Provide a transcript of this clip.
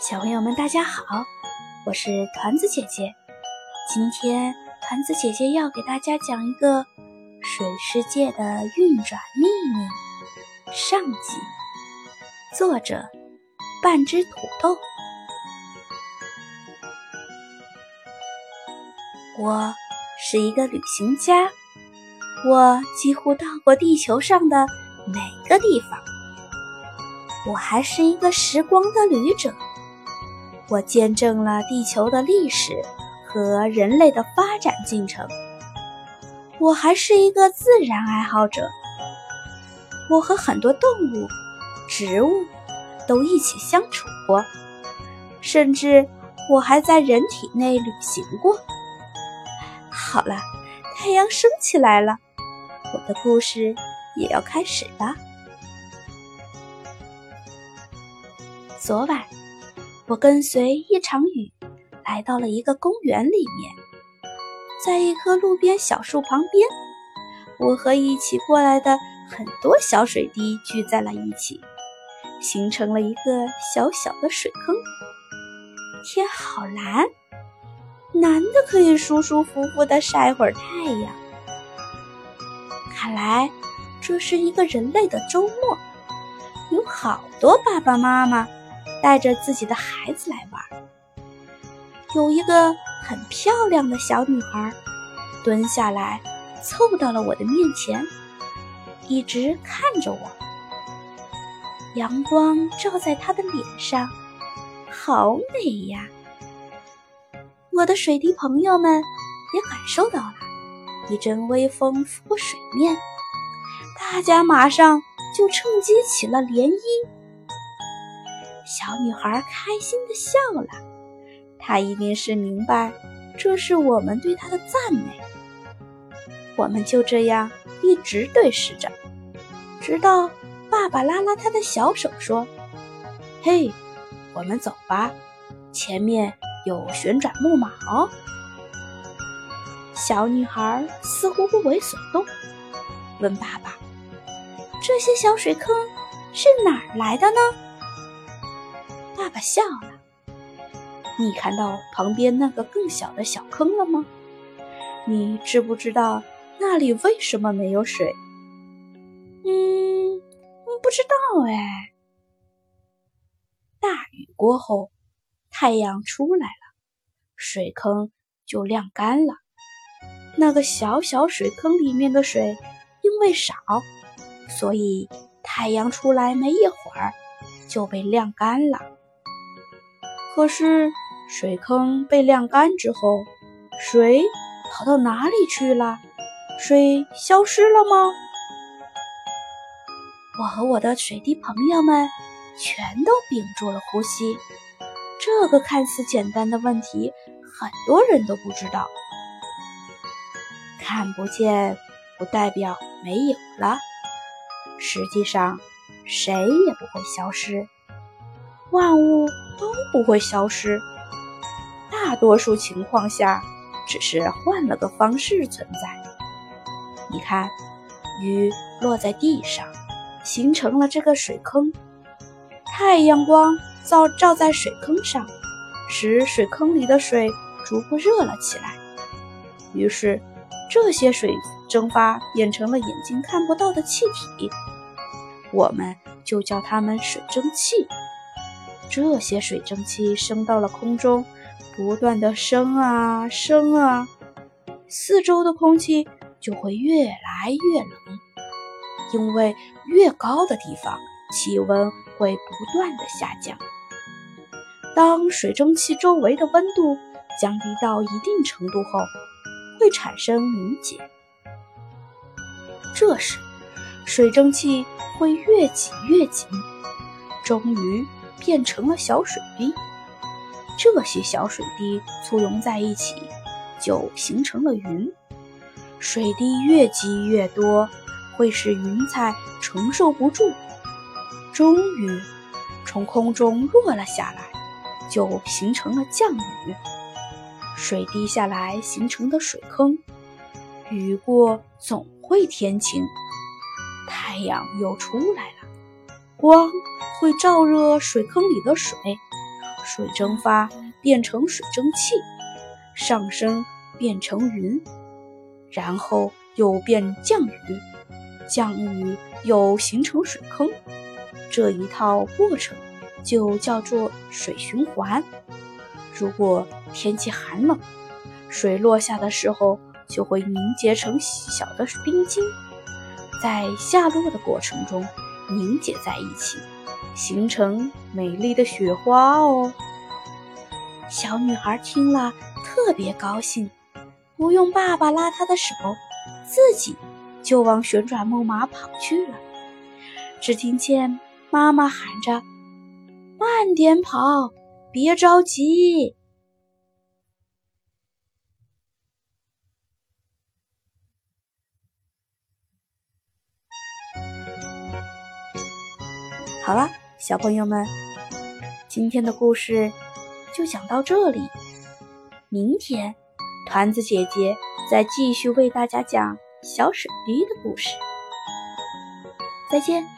小朋友们，大家好，我是团子姐姐。今天团子姐姐要给大家讲一个水世界的运转秘密上集。作者：半只土豆。我是一个旅行家，我几乎到过地球上的每个地方。我还是一个时光的旅者。我见证了地球的历史和人类的发展进程。我还是一个自然爱好者。我和很多动物、植物都一起相处过，甚至我还在人体内旅行过。好了，太阳升起来了，我的故事也要开始了。昨晚。我跟随一场雨来到了一个公园里面，在一棵路边小树旁边，我和一起过来的很多小水滴聚在了一起，形成了一个小小的水坑。天好蓝，蓝的可以舒舒服服的晒会儿太阳。看来这是一个人类的周末，有好多爸爸妈妈。带着自己的孩子来玩，有一个很漂亮的小女孩蹲下来，凑到了我的面前，一直看着我。阳光照在她的脸上，好美呀！我的水滴朋友们也感受到了，一阵微风拂过水面，大家马上就趁机起了涟漪。小女孩开心地笑了，她一定是明白这是我们对她的赞美。我们就这样一直对视着，直到爸爸拉拉她的小手说：“嘿，我们走吧，前面有旋转木马哦。”小女孩似乎不为所动，问爸爸：“这些小水坑是哪儿来的呢？”爸爸笑了。你看到旁边那个更小的小坑了吗？你知不知道那里为什么没有水？嗯，不知道哎。大雨过后，太阳出来了，水坑就晾干了。那个小小水坑里面的水因为少，所以太阳出来没一会儿就被晾干了。可是，水坑被晾干之后，水跑到哪里去了？水消失了吗？我和我的水滴朋友们全都屏住了呼吸。这个看似简单的问题，很多人都不知道。看不见不代表没有了，实际上，谁也不会消失。万物都不会消失，大多数情况下只是换了个方式存在。你看，雨落在地上，形成了这个水坑；太阳光照照在水坑上，使水坑里的水逐步热了起来。于是，这些水蒸发变成了眼睛看不到的气体，我们就叫它们水蒸气。这些水蒸气升到了空中，不断的升啊升啊，四周的空气就会越来越冷，因为越高的地方气温会不断的下降。当水蒸气周围的温度降低到一定程度后，会产生凝结，这时水蒸气会越挤越紧，终于。变成了小水滴，这些小水滴簇拥在一起，就形成了云。水滴越积越多，会使云彩承受不住，终于从空中落了下来，就形成了降雨。水滴下来形成的水坑，雨过总会天晴，太阳又出来了。光会照热水坑里的水，水蒸发变成水蒸气，上升变成云，然后又变降雨，降雨又形成水坑。这一套过程就叫做水循环。如果天气寒冷，水落下的时候就会凝结成小的冰晶，在下落的过程中凝结在一起，形成美丽的雪花哦。小女孩听了特别高兴，不用爸爸拉她的手，自己就往旋转木马跑去了。只听见妈妈喊着：“慢点跑！”别着急。好了，小朋友们，今天的故事就讲到这里。明天，团子姐姐再继续为大家讲小水滴的故事。再见。